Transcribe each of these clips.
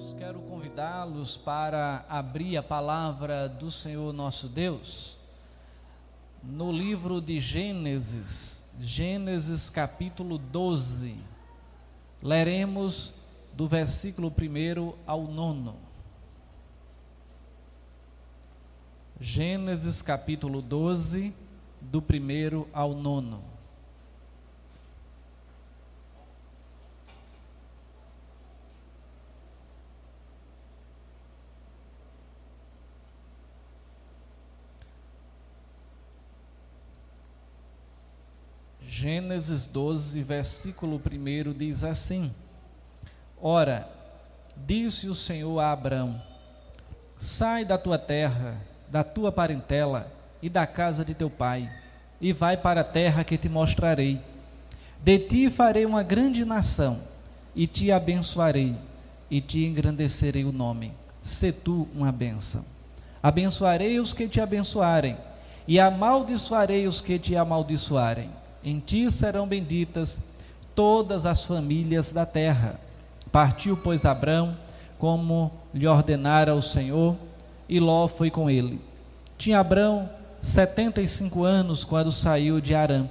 Irmãos, quero convidá-los para abrir a palavra do Senhor nosso Deus no livro de Gênesis, Gênesis capítulo 12. Leremos do versículo 1 ao 9. Gênesis capítulo 12, do 1 ao 9. Gênesis 12, versículo 1 diz assim: Ora, disse o Senhor a Abraão: Sai da tua terra, da tua parentela e da casa de teu pai, e vai para a terra que te mostrarei. De ti farei uma grande nação, e te abençoarei, e te engrandecerei o nome. Se tu uma bênção. Abençoarei os que te abençoarem, e amaldiçoarei os que te amaldiçoarem em ti serão benditas todas as famílias da terra. Partiu, pois, Abrão, como lhe ordenara o Senhor, e Ló foi com ele. Tinha Abrão setenta e cinco anos quando saiu de Arã.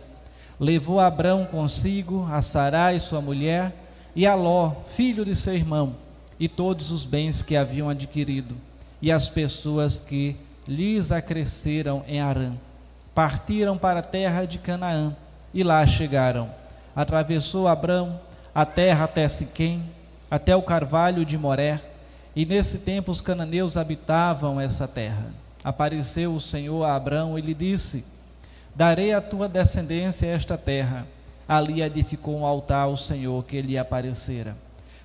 Levou Abrão consigo a Sarai, sua mulher, e a Ló, filho de seu irmão, e todos os bens que haviam adquirido, e as pessoas que lhes acresceram em Arã. Partiram para a terra de Canaã e lá chegaram. Atravessou Abrão a terra até Siquém, até o carvalho de Moré, e nesse tempo os cananeus habitavam essa terra. Apareceu o Senhor a Abrão e lhe disse: Darei à tua descendência esta terra. Ali edificou um altar ao Senhor que lhe aparecera.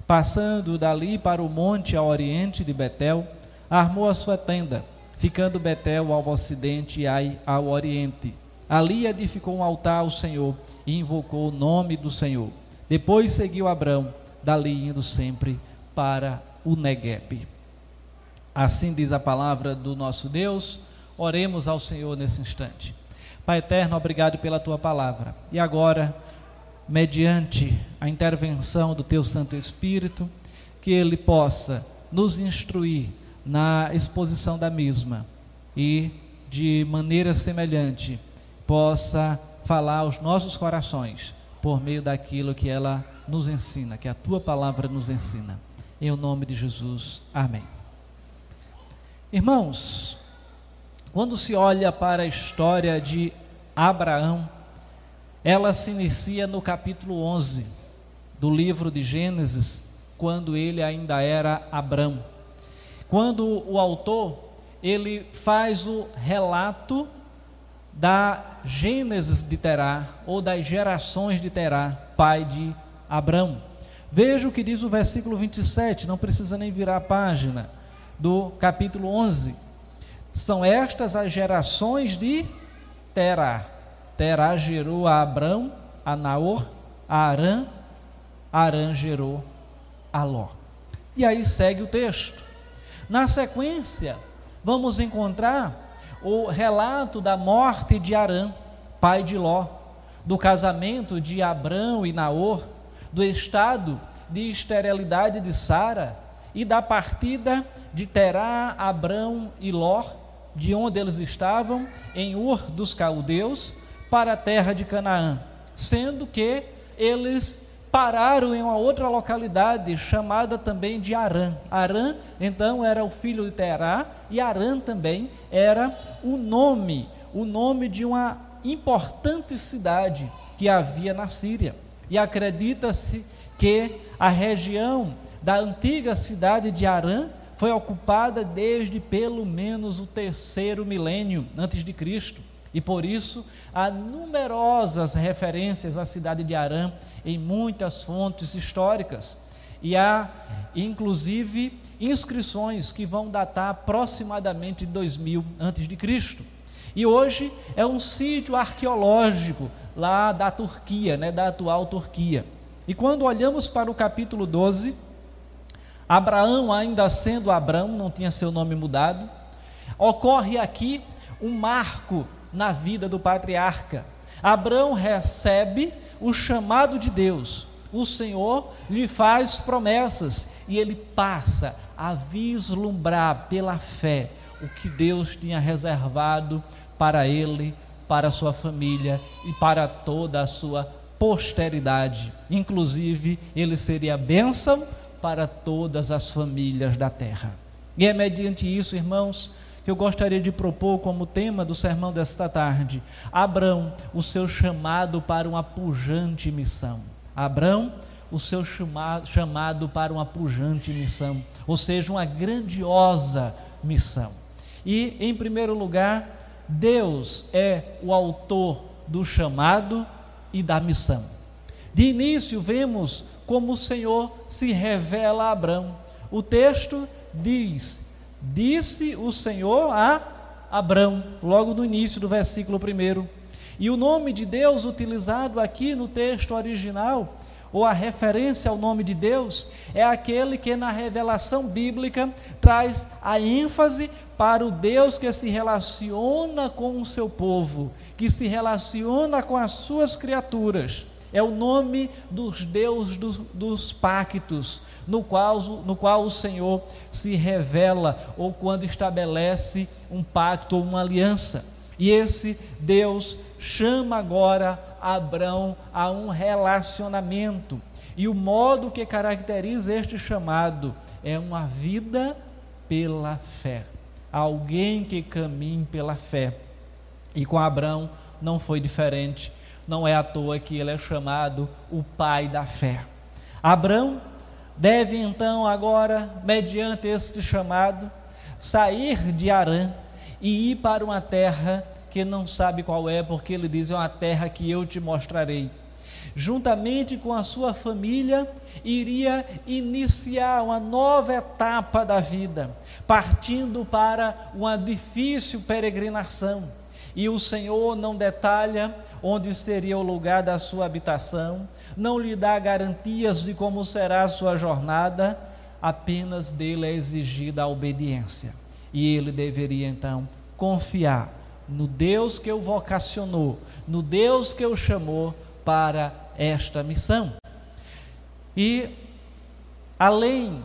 Passando dali para o monte ao oriente de Betel, armou a sua tenda, ficando Betel ao ocidente e Ai ao oriente Ali edificou um altar ao Senhor e invocou o nome do Senhor. Depois seguiu Abrão, dali indo sempre para o Negueb. Assim diz a palavra do nosso Deus. Oremos ao Senhor nesse instante. Pai eterno, obrigado pela tua palavra. E agora, mediante a intervenção do teu Santo Espírito, que ele possa nos instruir na exposição da mesma e de maneira semelhante possa falar aos nossos corações por meio daquilo que ela nos ensina, que a tua palavra nos ensina. Em o nome de Jesus. Amém. Irmãos, quando se olha para a história de Abraão, ela se inicia no capítulo 11 do livro de Gênesis, quando ele ainda era Abrão. Quando o autor ele faz o relato da Gênesis de Terá, ou das gerações de Terá, pai de Abrão. Veja o que diz o versículo 27, não precisa nem virar a página, do capítulo 11. São estas as gerações de Terá. Terá gerou a Abrão, a Naor, a Arã, Arã gerou a Ló. E aí segue o texto. Na sequência, vamos encontrar o relato da morte de Arã, pai de Ló, do casamento de Abrão e Naor, do estado de esterilidade de Sara e da partida de Terá, Abrão e Ló, de onde eles estavam, em Ur dos Caldeus, para a terra de Canaã, sendo que eles pararam em uma outra localidade chamada também de Arã. Arã, então, era o filho de Terá, e Arã também era o nome, o nome de uma importante cidade que havia na Síria. E acredita-se que a região da antiga cidade de Arã foi ocupada desde pelo menos o terceiro milênio antes de Cristo. E por isso há numerosas referências à cidade de Arã em muitas fontes históricas. E há, inclusive, inscrições que vão datar aproximadamente de 2000 antes de Cristo. E hoje é um sítio arqueológico lá da Turquia, né, da atual Turquia. E quando olhamos para o capítulo 12, Abraão, ainda sendo Abraão, não tinha seu nome mudado, ocorre aqui um marco na vida do patriarca. Abraão recebe o chamado de Deus, o Senhor lhe faz promessas e ele passa a vislumbrar pela fé o que Deus tinha reservado para ele, para sua família e para toda a sua posteridade. Inclusive, ele seria bênção para todas as famílias da terra. E é mediante isso, irmãos, que eu gostaria de propor como tema do sermão desta tarde: Abrão, o seu chamado para uma pujante missão. Abrão, o seu chamado, para uma pujante missão, ou seja, uma grandiosa missão. E, em primeiro lugar, Deus é o autor do chamado e da missão. De início, vemos como o Senhor se revela a Abrão. O texto diz: Disse o Senhor a Abrão, logo no início do versículo 1. E o nome de Deus utilizado aqui no texto original, ou a referência ao nome de Deus, é aquele que na revelação bíblica traz a ênfase para o Deus que se relaciona com o seu povo, que se relaciona com as suas criaturas. É o nome dos deuses dos, dos pactos, no qual, no qual o Senhor se revela ou quando estabelece um pacto ou uma aliança. E esse Deus chama agora Abraão a um relacionamento. E o modo que caracteriza este chamado é uma vida pela fé. Alguém que caminhe pela fé. E com Abraão não foi diferente. Não é à toa que ele é chamado o pai da fé. Abraão deve então agora, mediante este chamado, sair de Arã e ir para uma terra que não sabe qual é, porque ele diz: é uma terra que eu te mostrarei. Juntamente com a sua família, iria iniciar uma nova etapa da vida, partindo para uma difícil peregrinação. E o Senhor não detalha onde seria o lugar da sua habitação, não lhe dá garantias de como será a sua jornada, apenas dele é exigida a obediência. E ele deveria então confiar no Deus que o vocacionou, no Deus que o chamou para esta missão. E além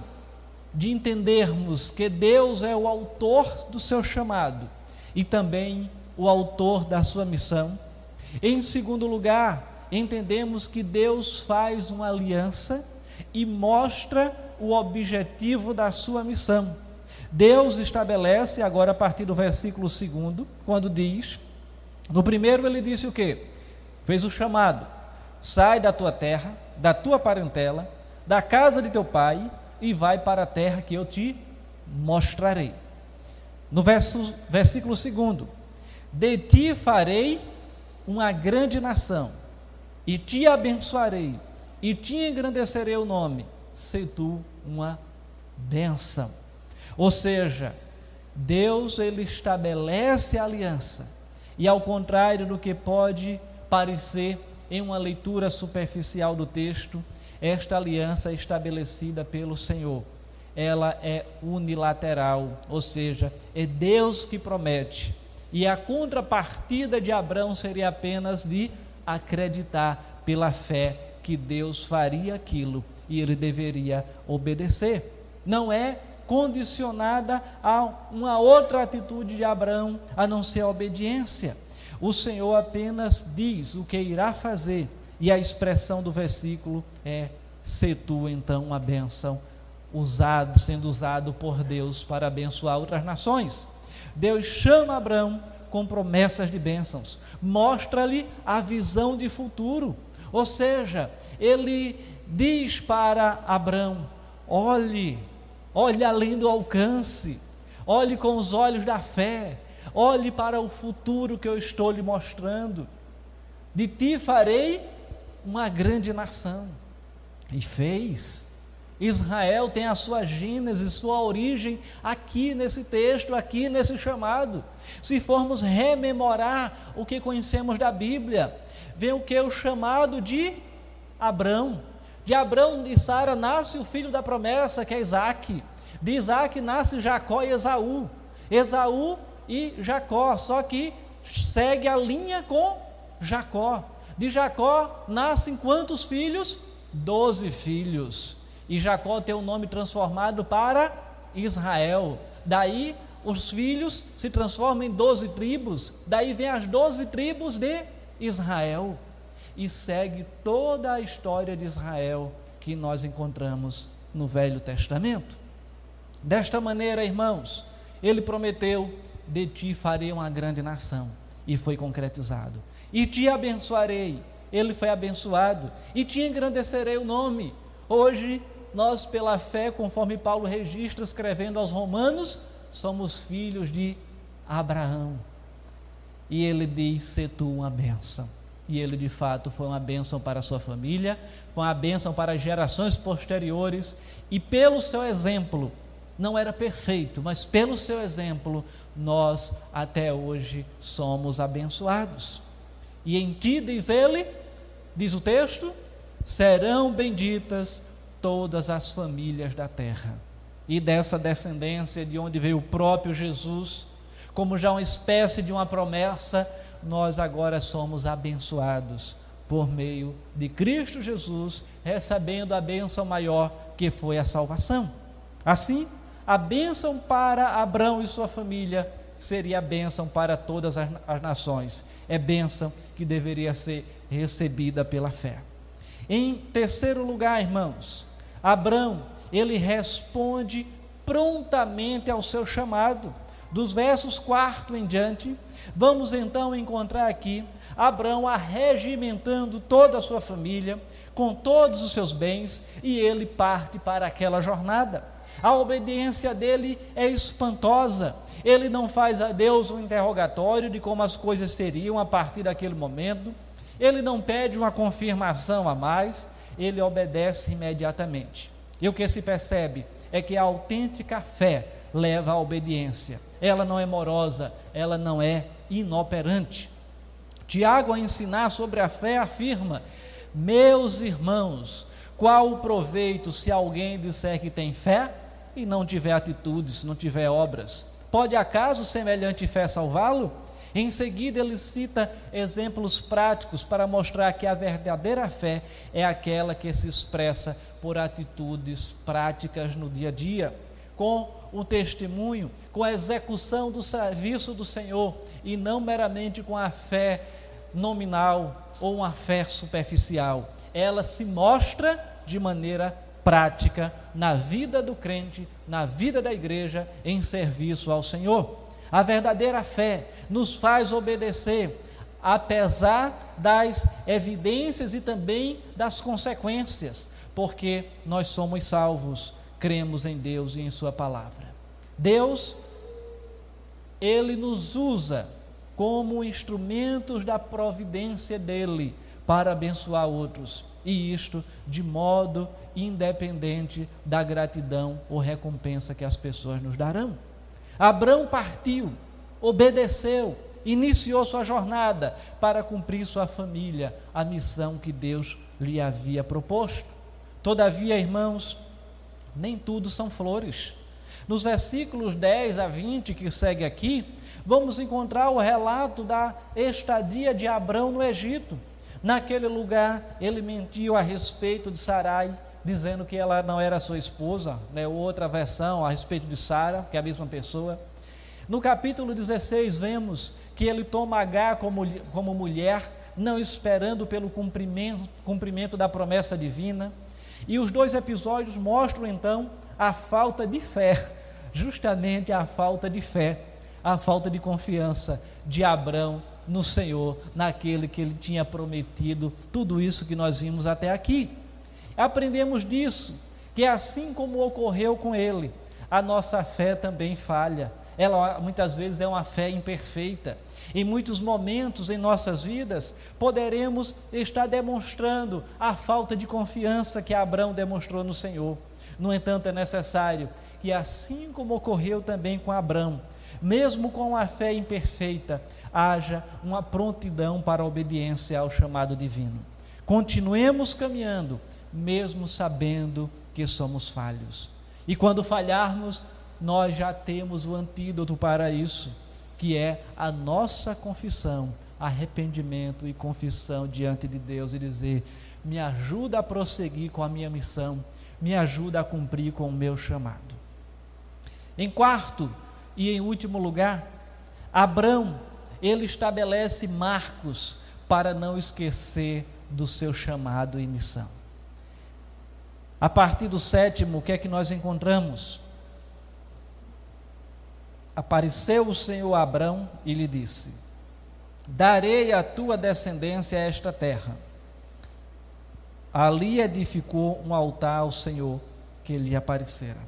de entendermos que Deus é o autor do seu chamado e também o autor da sua missão, em segundo lugar, entendemos que Deus faz uma aliança e mostra o objetivo da sua missão. Deus estabelece, agora a partir do versículo 2, quando diz: no primeiro ele disse o que? Fez o chamado: sai da tua terra, da tua parentela, da casa de teu pai e vai para a terra que eu te mostrarei. No verso, versículo 2: De ti farei uma grande nação, e te abençoarei, e te engrandecerei o nome, se tu uma bênção. Ou seja, Deus ele estabelece a aliança, e ao contrário do que pode parecer em uma leitura superficial do texto, esta aliança é estabelecida pelo Senhor. Ela é unilateral, ou seja, é Deus que promete e a contrapartida de Abraão seria apenas de acreditar pela fé que Deus faria aquilo e ele deveria obedecer. Não é condicionada a uma outra atitude de Abraão a não ser a obediência. O Senhor apenas diz o que irá fazer, e a expressão do versículo é: se tu então uma bênção, usado, sendo usado por Deus para abençoar outras nações. Deus chama Abraão com promessas de bênçãos, mostra-lhe a visão de futuro, ou seja, ele diz para Abraão: olhe, olhe além do alcance, olhe com os olhos da fé, olhe para o futuro que eu estou lhe mostrando. De ti farei uma grande nação. E fez. Israel tem a sua gênese, sua origem aqui nesse texto, aqui nesse chamado. Se formos rememorar o que conhecemos da Bíblia, vem o que? O chamado de Abrão. De Abrão e Sara nasce o filho da promessa, que é Isaac. De Isaac nasce Jacó e Esaú. Esaú e Jacó, só que segue a linha com Jacó. De Jacó nascem quantos filhos? doze filhos. E Jacó tem o nome transformado para Israel. Daí os filhos se transformam em doze tribos. Daí vem as doze tribos de Israel. E segue toda a história de Israel que nós encontramos no Velho Testamento. Desta maneira, irmãos, ele prometeu: De ti farei uma grande nação. E foi concretizado. E te abençoarei. Ele foi abençoado. E te engrandecerei o nome. Hoje, nós, pela fé, conforme Paulo registra, escrevendo aos Romanos, somos filhos de Abraão. E ele diz: Se tu uma bênção. E ele de fato foi uma bênção para a sua família, foi uma bênção para gerações posteriores, e pelo seu exemplo, não era perfeito, mas pelo seu exemplo, nós até hoje somos abençoados. E em ti, diz ele, diz o texto, serão benditas todas as famílias da terra. E dessa descendência de onde veio o próprio Jesus, como já uma espécie de uma promessa, nós agora somos abençoados por meio de Cristo Jesus, recebendo a bênção maior que foi a salvação. Assim, a bênção para Abraão e sua família seria a bênção para todas as, as nações. É bênção que deveria ser recebida pela fé. Em terceiro lugar, irmãos, Abraão, ele responde prontamente ao seu chamado. Dos versos 4 em diante, vamos então encontrar aqui Abraão arregimentando toda a sua família, com todos os seus bens, e ele parte para aquela jornada. A obediência dele é espantosa. Ele não faz a Deus um interrogatório de como as coisas seriam a partir daquele momento. Ele não pede uma confirmação a mais, ele obedece imediatamente. E o que se percebe é que a autêntica fé leva à obediência. Ela não é morosa, ela não é inoperante. Tiago, a ensinar sobre a fé, afirma: Meus irmãos, qual o proveito se alguém disser que tem fé e não tiver atitudes, não tiver obras? Pode acaso semelhante fé salvá-lo? Em seguida, ele cita exemplos práticos para mostrar que a verdadeira fé é aquela que se expressa por atitudes práticas no dia a dia, com o testemunho, com a execução do serviço do Senhor e não meramente com a fé nominal ou uma fé superficial. Ela se mostra de maneira prática na vida do crente, na vida da igreja, em serviço ao Senhor. A verdadeira fé nos faz obedecer, apesar das evidências e também das consequências, porque nós somos salvos, cremos em Deus e em Sua palavra. Deus, Ele nos usa como instrumentos da providência dEle para abençoar outros, e isto de modo independente da gratidão ou recompensa que as pessoas nos darão. Abraão partiu, obedeceu, iniciou sua jornada para cumprir sua família, a missão que Deus lhe havia proposto. Todavia, irmãos, nem tudo são flores. Nos versículos 10 a 20 que segue aqui, vamos encontrar o relato da estadia de Abraão no Egito. Naquele lugar, ele mentiu a respeito de Sarai, dizendo que ela não era sua esposa, né? outra versão a respeito de Sara, que é a mesma pessoa. No capítulo 16, vemos que ele toma H como, como mulher, não esperando pelo cumprimento, cumprimento da promessa divina. E os dois episódios mostram então a falta de fé, justamente a falta de fé, a falta de confiança de Abraão no Senhor, naquele que ele tinha prometido tudo isso que nós vimos até aqui. Aprendemos disso, que assim como ocorreu com ele, a nossa fé também falha. Ela muitas vezes é uma fé imperfeita. Em muitos momentos em nossas vidas, poderemos estar demonstrando a falta de confiança que Abraão demonstrou no Senhor. No entanto, é necessário que, assim como ocorreu também com Abraão, mesmo com a fé imperfeita, haja uma prontidão para a obediência ao chamado divino. Continuemos caminhando mesmo sabendo que somos falhos. E quando falharmos, nós já temos o antídoto para isso, que é a nossa confissão, arrependimento e confissão diante de Deus e dizer: me ajuda a prosseguir com a minha missão, me ajuda a cumprir com o meu chamado. Em quarto e em último lugar, Abraão, ele estabelece marcos para não esquecer do seu chamado e missão. A partir do sétimo, o que é que nós encontramos? Apareceu o Senhor a Abrão e lhe disse: Darei à tua descendência esta terra. Ali edificou um altar ao Senhor que lhe aparecera.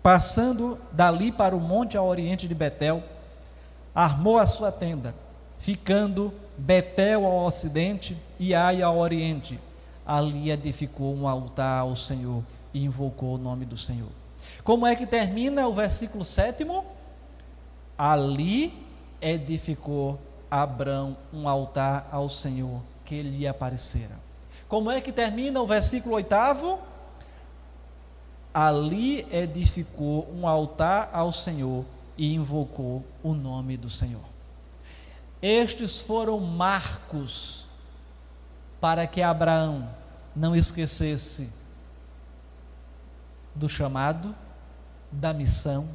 Passando dali para o monte ao oriente de Betel, armou a sua tenda, ficando Betel ao ocidente e Ai ao oriente. Ali edificou um altar ao Senhor e invocou o nome do Senhor. Como é que termina o versículo sétimo? Ali edificou Abrão um altar ao Senhor que lhe aparecera. Como é que termina o versículo oitavo? Ali edificou um altar ao Senhor e invocou o nome do Senhor. Estes foram marcos para que Abraão não esquecesse do chamado, da missão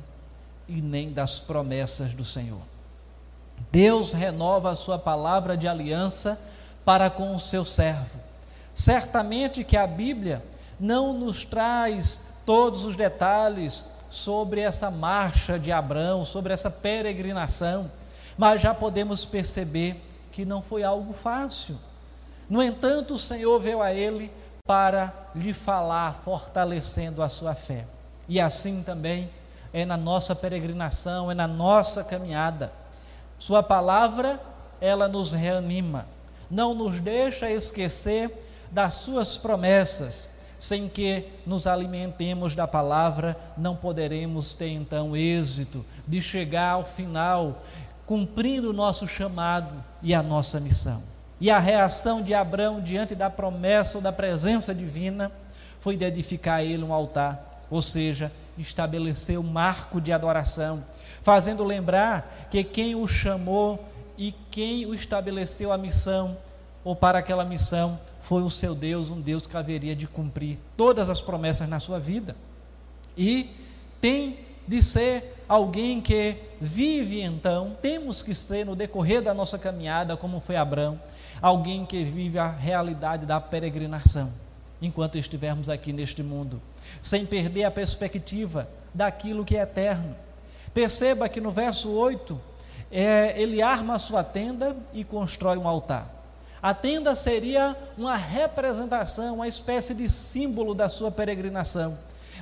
e nem das promessas do Senhor. Deus renova a sua palavra de aliança para com o seu servo. Certamente que a Bíblia não nos traz todos os detalhes sobre essa marcha de Abraão, sobre essa peregrinação mas já podemos perceber que não foi algo fácil. No entanto, o Senhor veio a ele para lhe falar, fortalecendo a sua fé. E assim também é na nossa peregrinação, é na nossa caminhada. Sua palavra, ela nos reanima, não nos deixa esquecer das suas promessas. Sem que nos alimentemos da palavra, não poderemos ter então êxito de chegar ao final cumprindo o nosso chamado e a nossa missão. E a reação de Abraão diante da promessa ou da presença divina foi de edificar a ele um altar, ou seja, estabelecer um marco de adoração, fazendo lembrar que quem o chamou e quem o estabeleceu a missão ou para aquela missão foi o seu Deus, um Deus que haveria de cumprir todas as promessas na sua vida. E tem de ser alguém que vive então, temos que ser no decorrer da nossa caminhada, como foi Abraão, alguém que vive a realidade da peregrinação, enquanto estivermos aqui neste mundo, sem perder a perspectiva daquilo que é eterno. Perceba que no verso 8, é, ele arma a sua tenda e constrói um altar. A tenda seria uma representação, uma espécie de símbolo da sua peregrinação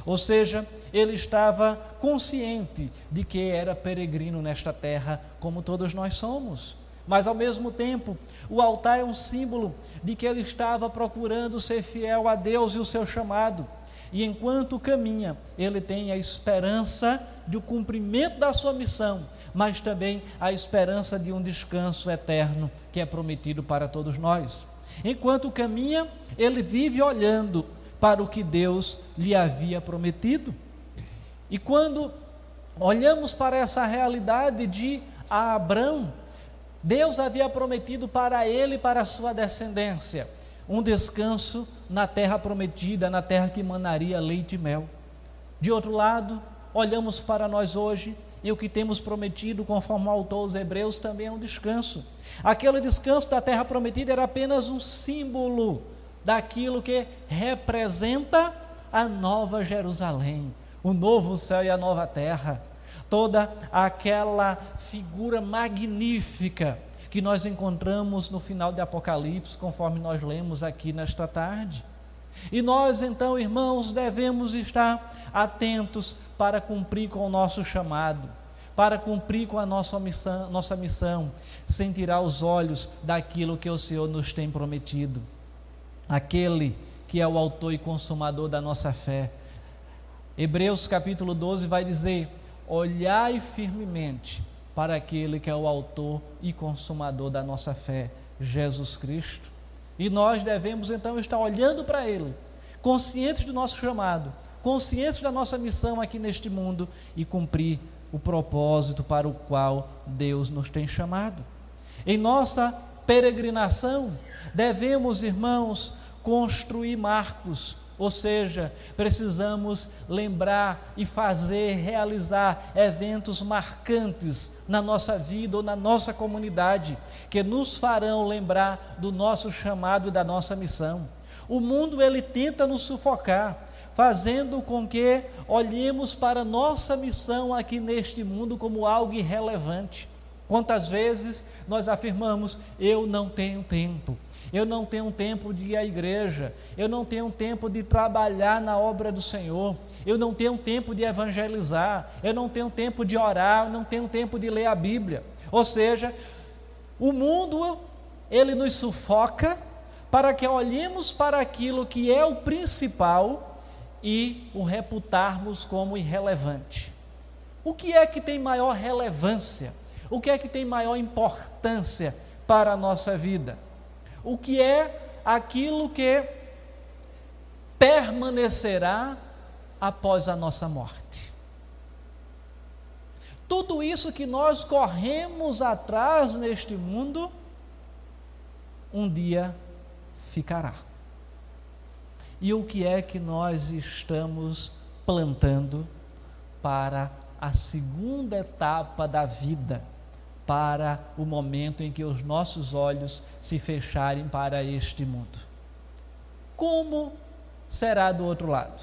ou seja, ele estava consciente de que era peregrino nesta terra, como todos nós somos. Mas ao mesmo tempo, o altar é um símbolo de que ele estava procurando ser fiel a Deus e o seu chamado. E enquanto caminha, ele tem a esperança do cumprimento da sua missão, mas também a esperança de um descanso eterno que é prometido para todos nós. Enquanto caminha, ele vive olhando para o que Deus lhe havia prometido. E quando olhamos para essa realidade de Abraão, Deus havia prometido para ele e para a sua descendência um descanso na terra prometida, na terra que manaria leite e mel. De outro lado, olhamos para nós hoje e o que temos prometido, conforme o autor os Hebreus, também é um descanso. Aquele descanso da terra prometida era apenas um símbolo daquilo que representa a nova Jerusalém, o novo céu e a nova terra, toda aquela figura magnífica que nós encontramos no final de Apocalipse, conforme nós lemos aqui nesta tarde. E nós então, irmãos, devemos estar atentos para cumprir com o nosso chamado, para cumprir com a nossa missão, nossa missão, sem tirar os olhos daquilo que o Senhor nos tem prometido aquele que é o autor e consumador da nossa fé. Hebreus capítulo 12 vai dizer: Olhai firmemente para aquele que é o autor e consumador da nossa fé, Jesus Cristo. E nós devemos então estar olhando para Ele, conscientes do nosso chamado, conscientes da nossa missão aqui neste mundo e cumprir o propósito para o qual Deus nos tem chamado. Em nossa peregrinação, devemos, irmãos, construir marcos, ou seja, precisamos lembrar e fazer, realizar eventos marcantes na nossa vida ou na nossa comunidade, que nos farão lembrar do nosso chamado e da nossa missão. O mundo ele tenta nos sufocar, fazendo com que olhemos para nossa missão aqui neste mundo como algo irrelevante. Quantas vezes nós afirmamos: eu não tenho tempo, eu não tenho tempo de ir à igreja, eu não tenho tempo de trabalhar na obra do Senhor, eu não tenho tempo de evangelizar, eu não tenho tempo de orar, eu não tenho tempo de ler a Bíblia. Ou seja, o mundo ele nos sufoca para que olhemos para aquilo que é o principal e o reputarmos como irrelevante. O que é que tem maior relevância? O que é que tem maior importância para a nossa vida? O que é aquilo que permanecerá após a nossa morte? Tudo isso que nós corremos atrás neste mundo, um dia ficará. E o que é que nós estamos plantando para a segunda etapa da vida? Para o momento em que os nossos olhos se fecharem para este mundo. Como será do outro lado?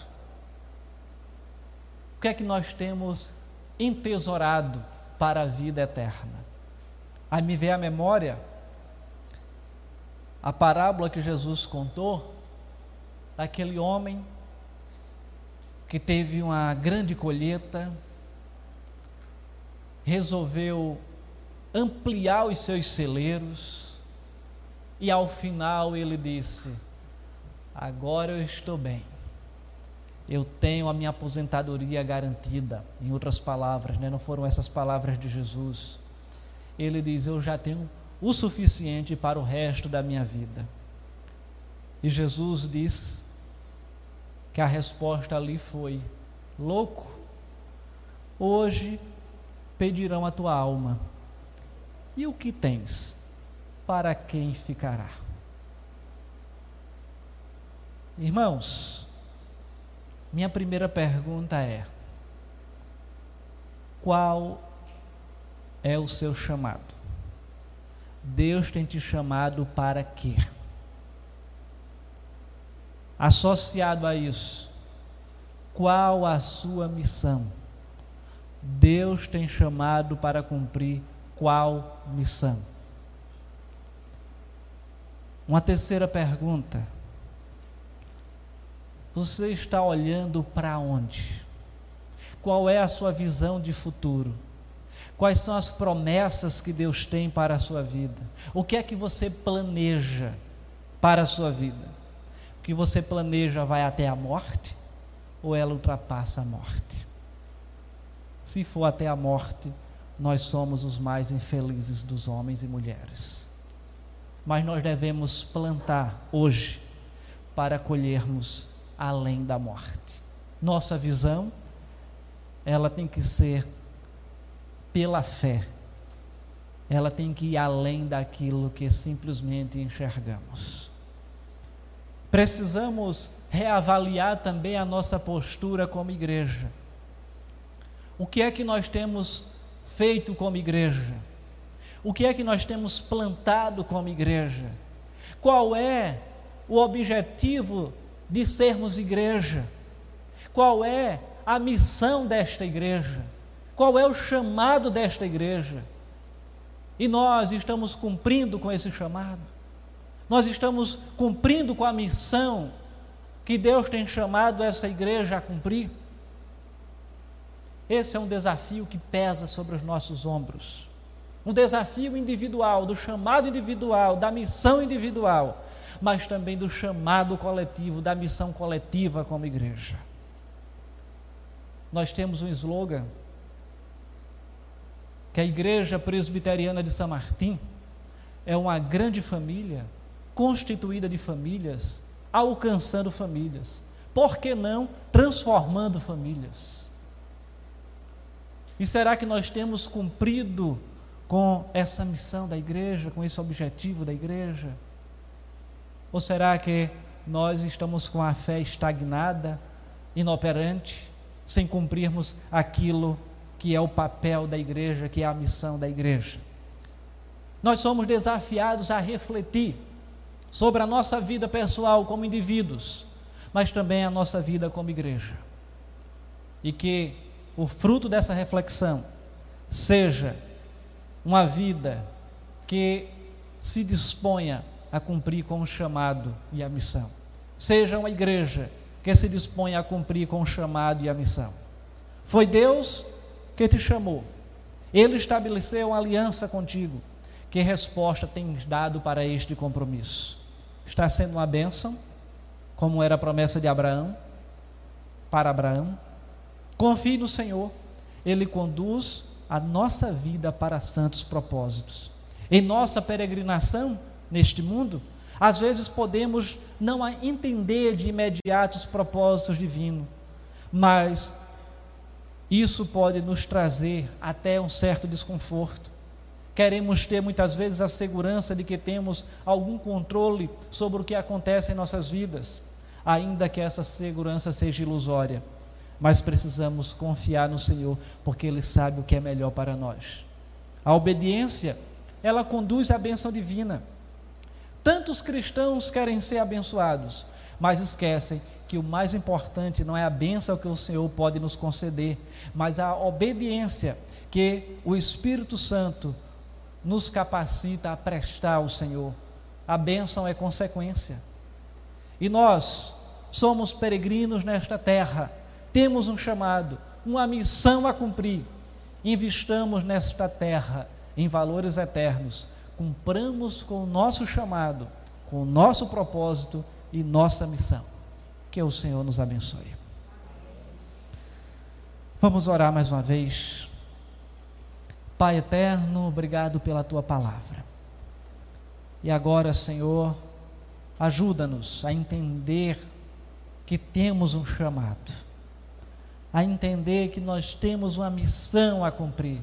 O que é que nós temos entesourado para a vida eterna? Aí me vem à memória a parábola que Jesus contou daquele homem que teve uma grande colheita, resolveu ampliar os seus celeiros, e ao final ele disse: Agora eu estou bem, eu tenho a minha aposentadoria garantida. Em outras palavras, né? não foram essas palavras de Jesus. Ele diz: Eu já tenho o suficiente para o resto da minha vida. E Jesus diz que a resposta ali foi: Louco, hoje pedirão a tua alma e o que tens? Para quem ficará? Irmãos, minha primeira pergunta é: qual é o seu chamado? Deus tem te chamado para quê? Associado a isso, qual a sua missão? Deus tem chamado para cumprir qual missão? Uma terceira pergunta. Você está olhando para onde? Qual é a sua visão de futuro? Quais são as promessas que Deus tem para a sua vida? O que é que você planeja para a sua vida? O que você planeja vai até a morte ou ela ultrapassa a morte? Se for até a morte, nós somos os mais infelizes dos homens e mulheres. Mas nós devemos plantar hoje para colhermos além da morte. Nossa visão, ela tem que ser pela fé. Ela tem que ir além daquilo que simplesmente enxergamos. Precisamos reavaliar também a nossa postura como igreja. O que é que nós temos feito como igreja? O que é que nós temos plantado como igreja? Qual é o objetivo de sermos igreja? Qual é a missão desta igreja? Qual é o chamado desta igreja? E nós estamos cumprindo com esse chamado? Nós estamos cumprindo com a missão que Deus tem chamado essa igreja a cumprir? Esse é um desafio que pesa sobre os nossos ombros. Um desafio individual, do chamado individual, da missão individual, mas também do chamado coletivo, da missão coletiva como igreja. Nós temos um slogan que a Igreja Presbiteriana de São Martim é uma grande família, constituída de famílias, alcançando famílias. Por que não transformando famílias? E será que nós temos cumprido com essa missão da igreja, com esse objetivo da igreja? Ou será que nós estamos com a fé estagnada, inoperante, sem cumprirmos aquilo que é o papel da igreja, que é a missão da igreja? Nós somos desafiados a refletir sobre a nossa vida pessoal como indivíduos, mas também a nossa vida como igreja. E que o fruto dessa reflexão seja uma vida que se disponha a cumprir com o chamado e a missão. Seja uma igreja que se disponha a cumprir com o chamado e a missão. Foi Deus que te chamou. Ele estabeleceu uma aliança contigo. Que resposta tens dado para este compromisso? Está sendo uma bênção, como era a promessa de Abraão, para Abraão. Confie no Senhor, Ele conduz a nossa vida para santos propósitos. Em nossa peregrinação neste mundo, às vezes podemos não entender de imediato os propósitos divinos, mas isso pode nos trazer até um certo desconforto. Queremos ter muitas vezes a segurança de que temos algum controle sobre o que acontece em nossas vidas, ainda que essa segurança seja ilusória mas precisamos confiar no Senhor, porque Ele sabe o que é melhor para nós. A obediência, ela conduz à bênção divina. Tantos cristãos querem ser abençoados, mas esquecem que o mais importante não é a bênção que o Senhor pode nos conceder, mas a obediência que o Espírito Santo nos capacita a prestar ao Senhor. A bênção é consequência. E nós somos peregrinos nesta terra temos um chamado, uma missão a cumprir. Investamos nesta terra em valores eternos. Cumpramos com o nosso chamado, com o nosso propósito e nossa missão. Que o Senhor nos abençoe. Vamos orar mais uma vez. Pai eterno, obrigado pela tua palavra. E agora, Senhor, ajuda-nos a entender que temos um chamado a entender que nós temos uma missão a cumprir,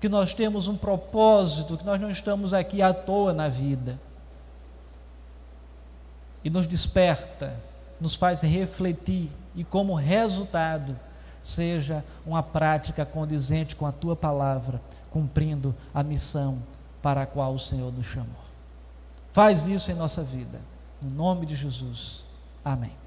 que nós temos um propósito, que nós não estamos aqui à toa na vida. E nos desperta, nos faz refletir e, como resultado, seja uma prática condizente com a tua palavra, cumprindo a missão para a qual o Senhor nos chamou. Faz isso em nossa vida. No nome de Jesus. Amém.